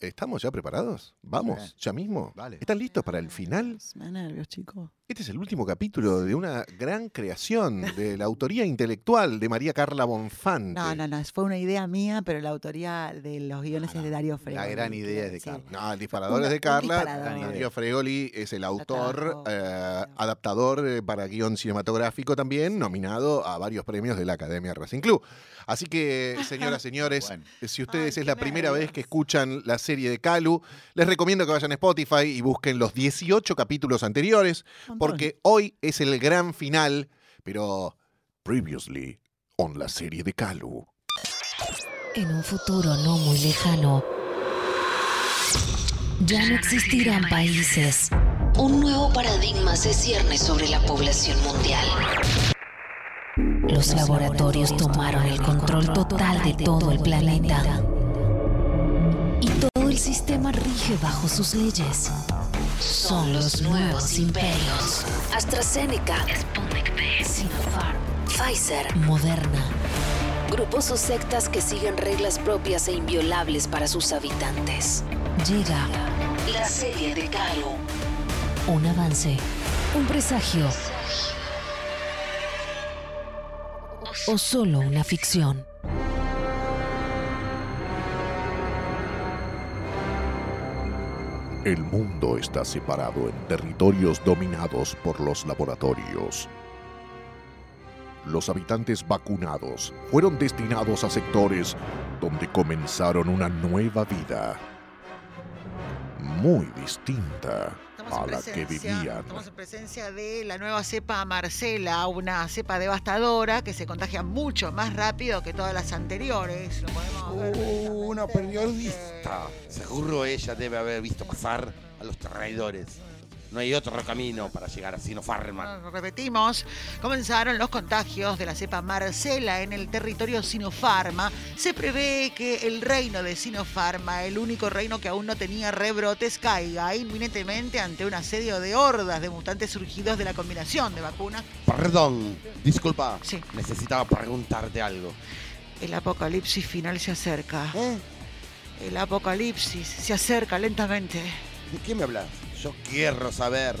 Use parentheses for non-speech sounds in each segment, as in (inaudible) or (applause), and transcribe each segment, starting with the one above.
¿Estamos ya preparados? Vamos, ya mismo. Dale. ¿Están listos para el final? Me da nervios, chicos. Este es el último capítulo de una gran creación de la (laughs) autoría intelectual de María Carla Bonfante. No, no, no. Fue una idea mía, pero la autoría de los guiones es de Darío Fregoli. La gran idea es de Carla. No, el disparador es de Carla. Darío Fregoli es el autor, eh, adaptador eh, para guion cinematográfico también, nominado a varios premios de la Academia Racing Club. Así que, (laughs) señoras, señores, Bueno. si ustedes Ay, es la primera vez que escuchan la serie de Calu, les recomiendo que vayan a Spotify y busquen los 18 capítulos anteriores, Montón. porque hoy es el gran final, pero previously on la serie de Calu. En un futuro no muy lejano, ya no existirán países. Un nuevo paradigma se cierne sobre la población mundial. Los laboratorios tomaron el control total de todo el planeta. Y todo el sistema rige bajo sus leyes. Son los nuevos imperios. AstraZeneca, Sputnik V, Sinopharm, Pfizer, Moderna. Grupos o sectas que siguen reglas propias e inviolables para sus habitantes. Llega la serie de Calo. Un avance, un presagio. O solo una ficción. El mundo está separado en territorios dominados por los laboratorios. Los habitantes vacunados fueron destinados a sectores donde comenzaron una nueva vida, muy distinta a la que vivían. Estamos en presencia de la nueva cepa Marcela, una cepa devastadora que se contagia mucho más rápido que todas las anteriores. Lo podemos ver Uh, una periodista. Seguro ella debe haber visto pasar a los traidores. No hay otro camino para llegar a Sinopharma. Bueno, Repetimos, comenzaron los contagios de la cepa Marcela en el territorio Sinopharma. Se prevé que el reino de Sinopharma, el único reino que aún no tenía rebrotes, caiga inminentemente ante un asedio de hordas de mutantes surgidos de la combinación de vacunas. Perdón, disculpa. Sí. Necesitaba preguntarte algo. El apocalipsis final se acerca. ¿Eh? El apocalipsis se acerca lentamente. ¿De qué me hablas? Yo quiero saber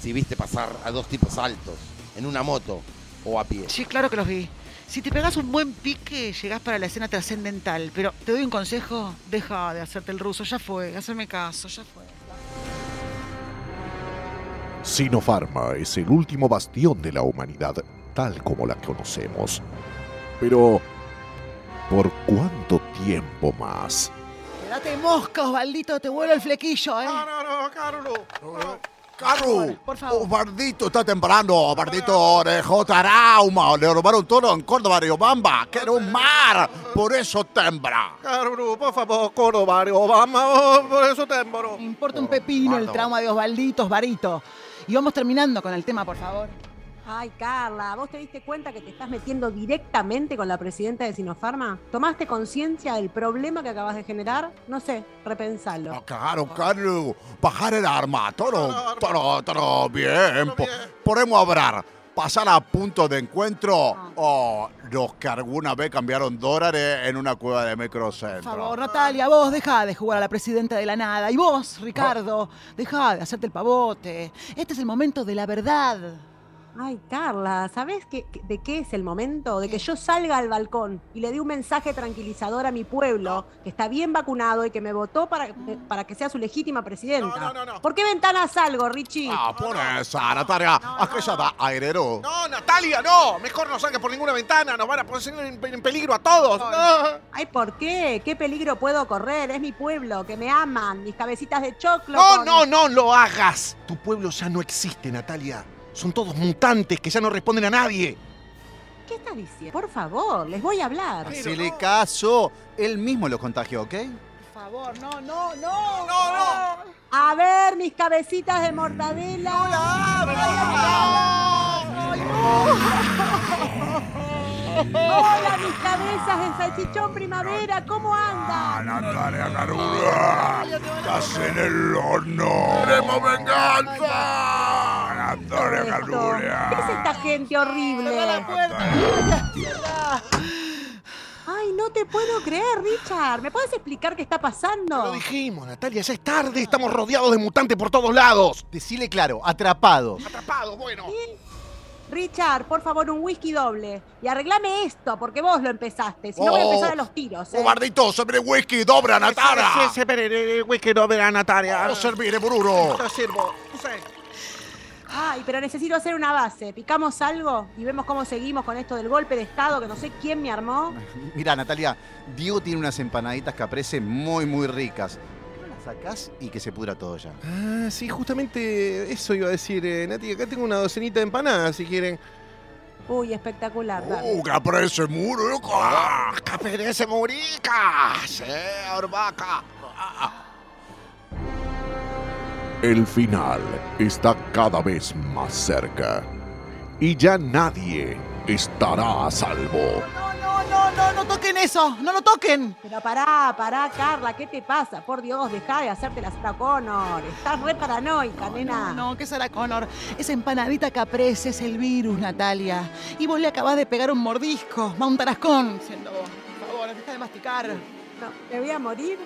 si viste pasar a dos tipos altos en una moto o a pie. Sí, claro que los vi. Si te pegas un buen pique, llegás para la escena trascendental. Pero te doy un consejo, deja de hacerte el ruso. Ya fue, hazme caso, ya fue. Sinopharma es el último bastión de la humanidad tal como la conocemos. Pero, ¿por cuánto tiempo más? Quédate mosca, Osvaldito, te vuelo el flequillo, ¿eh? no, no, Carlos. Carlos, Por favor. Bardito está temblando. Bardito dejó trauma. Le robaron todo en Córdoba, Riobamba, que era un mar. Por eso tembla. Carlos, por favor, Córdoba, Obama, por eso tembro. Me importa un pepino el trauma de Osvaldito, Osvarito. Y vamos terminando con el tema, por favor. Ay, Carla, ¿vos te diste cuenta que te estás metiendo directamente con la presidenta de Sinopharma? ¿Tomaste conciencia del problema que acabas de generar? No sé, repensalo. Ah, claro, Carlos. Bajar el arma. Todo, todo, todo bien. Po- podemos hablar. Pasar a punto de encuentro. O los que alguna vez cambiaron dólares en una cueva de Por microcentro. favor, Natalia, vos deja de jugar a la presidenta de la nada. Y vos, Ricardo, deja de hacerte el pavote. Este es el momento de la verdad. Ay, Carla, ¿sabés qué- de qué es el momento? De que yo salga al balcón y le dé un mensaje tranquilizador a mi pueblo, que está bien vacunado y que me votó para, para que sea su legítima presidenta. No, no, no, no. ¿Por qué ventanas salgo, Richie? Ah, por esa, Natalia. Aquella da airero. No, Natalia, no. Mejor no salgas por ninguna ventana. Nos van a poner en, en peligro a todos. No. Ay, ¿por qué? ¿Qué peligro puedo correr? Es mi pueblo, que me aman, mis cabecitas de choclo. No, con- no, no lo hagas. Tu pueblo ya no existe, Natalia. Son todos mutantes que ya no responden a nadie. ¿Qué estás diciendo? Por favor, les voy a hablar. Hacele caso. Él mismo lo contagió, ¿ok? Por favor, no, no, no. No, no. A ver, mis cabecitas de mortadela. Hola, mis cabezas de salchichón primavera, ¿cómo andan? Natalia Caruda. Estás en el horno. ¡Queremos venganza! Esto. ¿Qué es esta gente horrible? La puerta. Ay, No te puedo creer, Richard. ¿Me puedes explicar qué está pasando? Lo dijimos, Natalia, ya es tarde, estamos rodeados de mutantes por todos lados. Decile claro, atrapados. Atrapados, bueno. Richard, por favor, un whisky doble. Y arreglame esto, porque vos lo empezaste. Si no, voy a Oh. empezar a los tiros. ¿eh? Cobardito, sobre whisky, dobra, Natara. Sí, sí, whisky no verá, Natalia. No servire, Bruro. Te sirvo. Ay, pero necesito hacer una base. ¿Picamos algo? Y vemos cómo seguimos con esto del golpe de Estado que no sé quién me armó. (laughs) Mira, Natalia, Diego tiene unas empanaditas caprese muy, muy ricas. ¿Por qué no las sacás y que se pudra todo ya? Ah, sí, justamente eso iba a decir, eh, Nati. Acá tengo una docenita de empanadas, si quieren. Uy, espectacular. ¡Uh, caprese, muro, loco! ¡Caperece murica! ¡Sí, orbaca! El final está cada vez más cerca y ya nadie estará a salvo. No, no, no, no, no toquen eso, no lo toquen. Pero pará, pará, Carla, ¿qué te pasa? Por Dios, deja de hacerte la Sarah Connor. Estás re paranoica, nena. No, que Sarah Connor. Esa empanadita caprese es el virus, Natalia. Y vos le acabás de pegar un mordisco. Va un tarascón, siendo vos. Por favor, deja de masticar. No, ¿Me voy a morir?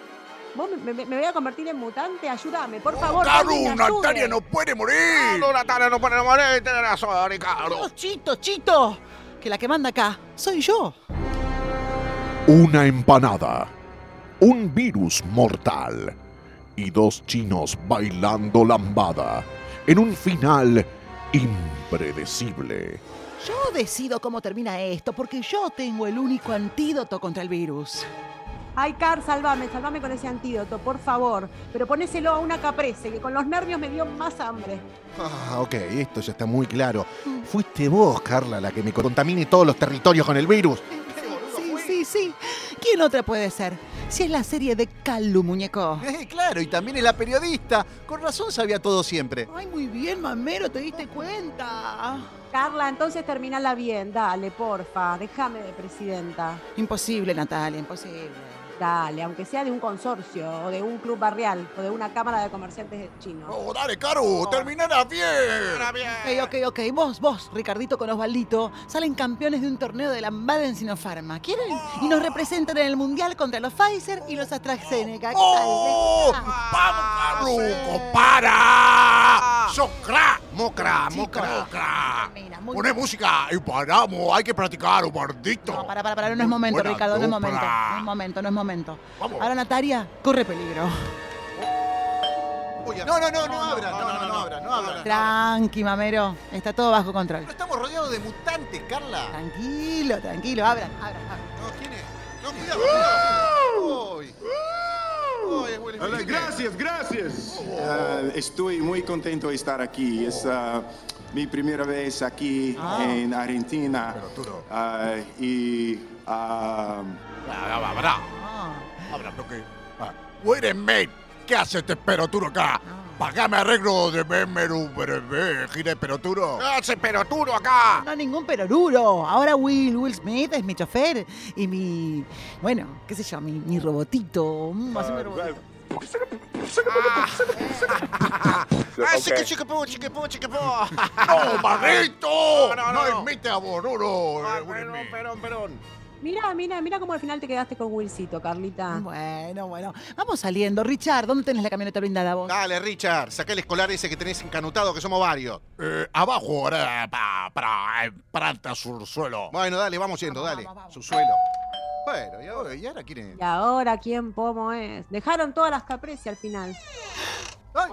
¿Vos me, me- me voy a convertir en mutante? Ayúdame, por favor. ¡Caru. Natalia no puede morir! No, Natalia, no puede morir, tenés razón, Ricardo. Chito, Chito. Que la que manda acá soy yo. Una empanada, un virus mortal y dos chinos bailando lambada en un final impredecible. Yo decido cómo termina esto porque yo tengo el único antídoto contra el virus. Ay, Car, salvame, salvame con ese antídoto, por favor. Pero ponéselo a una caprese, que con los nervios me dio más hambre. Ah, ok, esto ya está muy claro. Fuiste vos, Carla, la que me contamine todos los territorios con el virus. Sí, sí, sí. ¿Quién otra puede ser? Si es la serie de Calu, muñeco. Eh, claro, y también es la periodista. Con razón sabía todo siempre. Ay, muy bien, mamero, te diste cuenta. Carla, entonces terminala bien, dale, porfa, déjame de presidenta. Imposible, Natalia, imposible. Dale, aunque sea de un consorcio, o de un club barrial, o de una cámara de comerciantes chinos. ¡Oh, dale, Caru! ¡Terminará bien! Ok, ok, ok. Vos, vos, Ricardito con Osvaldito, salen campeones de un torneo de lambada en Sinopharma. ¿Quieren? Y nos representan en el Mundial contra los Pfizer y los AstraZeneca. ¿Qué ¡Oh! tal? ¡Vamos, Caru! ¡Para! ¡Socra! Mocra, Chicos, mocra. Mira, muy Poné música y paramos. Hay que practicar, un maldito. No, para, para, para, no es momento, Buena Ricardo, no es momento. No es momento, no es momento. Vamos. Ahora, Natalia, corre peligro. No, no, no, no abra, no, no, no, abra, no abra. Tranqui, mamero. Está todo bajo control. No estamos rodeados de mutantes, Carla. Tranquilo, tranquilo. Abran, abran, abran. No, ¿quién es? No, cuidado, cuidado. Hola, gracias, gracias. Ah, estoy muy contento de estar aquí. Es ah, mi primera vez aquí Ah. en Argentina. Ah, y va, Abra, abra, pero qué. Wait a minute. ¿Qué hace este peroturo acá? Ah. Pagame arreglo de Bemeru, gire peroturo. ¿Qué hace peroturo acá? no ningún peroruro. Ahora Will, Will Smith es mi chofer y mi, bueno, qué sé yo, mi, mi robotito. Mm, haceme robotito. Ah, chique, pu, chique, pu, chique, pu. ¡No, Marrito! No, no, No, a Bororo. Ah, eh, Smith. perón, perón. Mira, mira, mira cómo al final te quedaste con Wilcito, Ah. Carlita. Bueno, bueno. Vamos saliendo. Richard, ¿dónde tenés la camioneta blindada vos? Dale, Richard, saca el escolar ese que tenés encanutado, que somos varios. Eh, abajo, ahora, para, para, planta sur suelo. Bueno, dale, vamos yendo, Vamos, dale. vamos, vamos. Su suelo. Bueno, ¿y ahora, ¿y ahora quién es? Y ahora, ¿quién pomo es? Dejaron todas las caprese al final. Ay,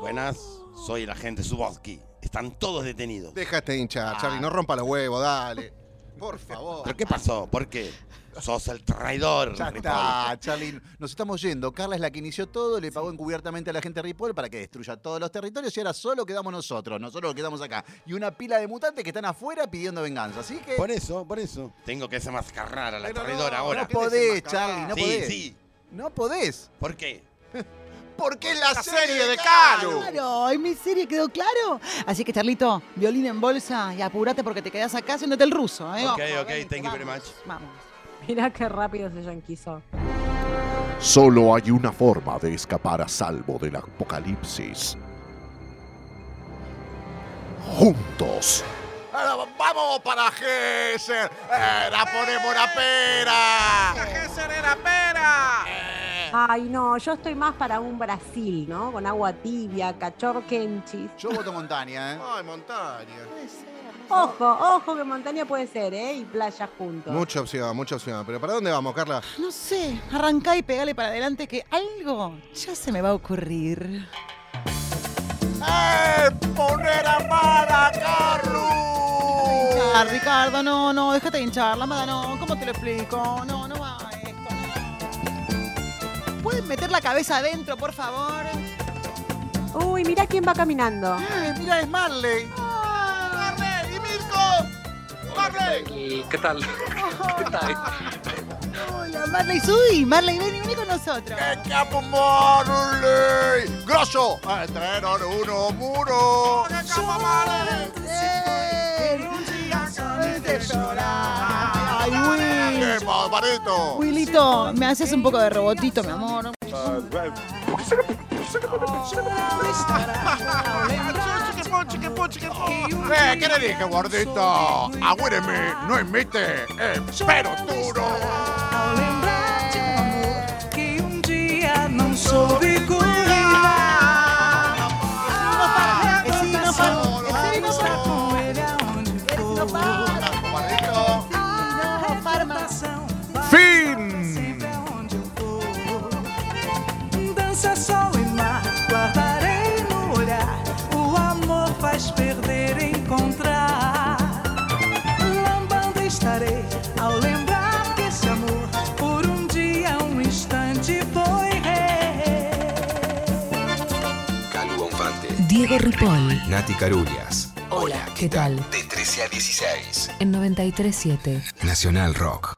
Buenas, soy el agente Subotsky. Están todos detenidos. Déjate hinchar, Charlie, no rompa los huevos, dale. Por favor. ¿Pero qué pasó? ¿Por qué? Sos el traidor, ya Ripoll. está, Charlie. Nos estamos yendo. Carla es la que inició todo, le pagó encubiertamente a la gente de Ripoll para que destruya todos los territorios y ahora solo quedamos nosotros. Nosotros quedamos acá. Y una pila de mutantes que están afuera pidiendo venganza. Así que. Por eso, por eso. Tengo que desenmascarar a la Pero traidora no, ahora. No podés. Charlie, no sí, podés. sí. No podés. ¿Por qué? (laughs) Porque es la, La serie, serie de. Calu. Claro, en mi serie quedó claro. Así que, Charlito, violín en bolsa y apurate porque te quedás acá haciéndote el ruso. ¿eh? Ok, Ojo, ok, thank you very much. Vamos. Mira qué rápido se yanquizó. Solo hay una forma de escapar a salvo del apocalipsis. Juntos. Eh, Vamos para Gesser. Eh, la ponemos una pera. ¡Gesser era pera! Ay, no, yo estoy más para un Brasil, ¿no? Con agua tibia, cachorro kenchis. Yo voto montaña, ¿eh? Ay, montaña. Ojo, ojo que montaña puede ser, ¿eh? Y playa juntos. Mucha opción, mucha opción. Pero ¿para dónde vamos, Carla? No sé, arrancá y pegale para adelante que algo ya se me va a ocurrir. ¡Eh! ¡Poner a Mara, Carlos! Ah, Ricardo, no, no, déjate de hinchar, la mada no, ¿cómo te lo explico? No, no va esto, no. ¿Pueden meter la cabeza adentro, por favor? Uy, mira quién va caminando. Eh, mira, es Marley. ¡Marley! ¡Y Mirko! ¡Marley! ¿Qué tal? (laughs) ¿Qué tal? Hola, Marley, subí, Marley, vení, vení con nosotros. ¡Che capo Marley! ¡Grosso! Tre, non, uno, muro! ¡Che capo Marley! Ay, Will. ¡Qué! Willito, me haces un poco de robotito, mi amor. Eh, ¿qué le dije, gordito? Agüéreme, no imite, eh, pero tú faz perder, encontrar. Lambando estarei ao lembrar que esse amor, por um dia, um instante, foi rei. Diego Ripoll. Nati Carulias. Hola, ¿qué tal? De 13 a 16. En 937 Nacional Rock.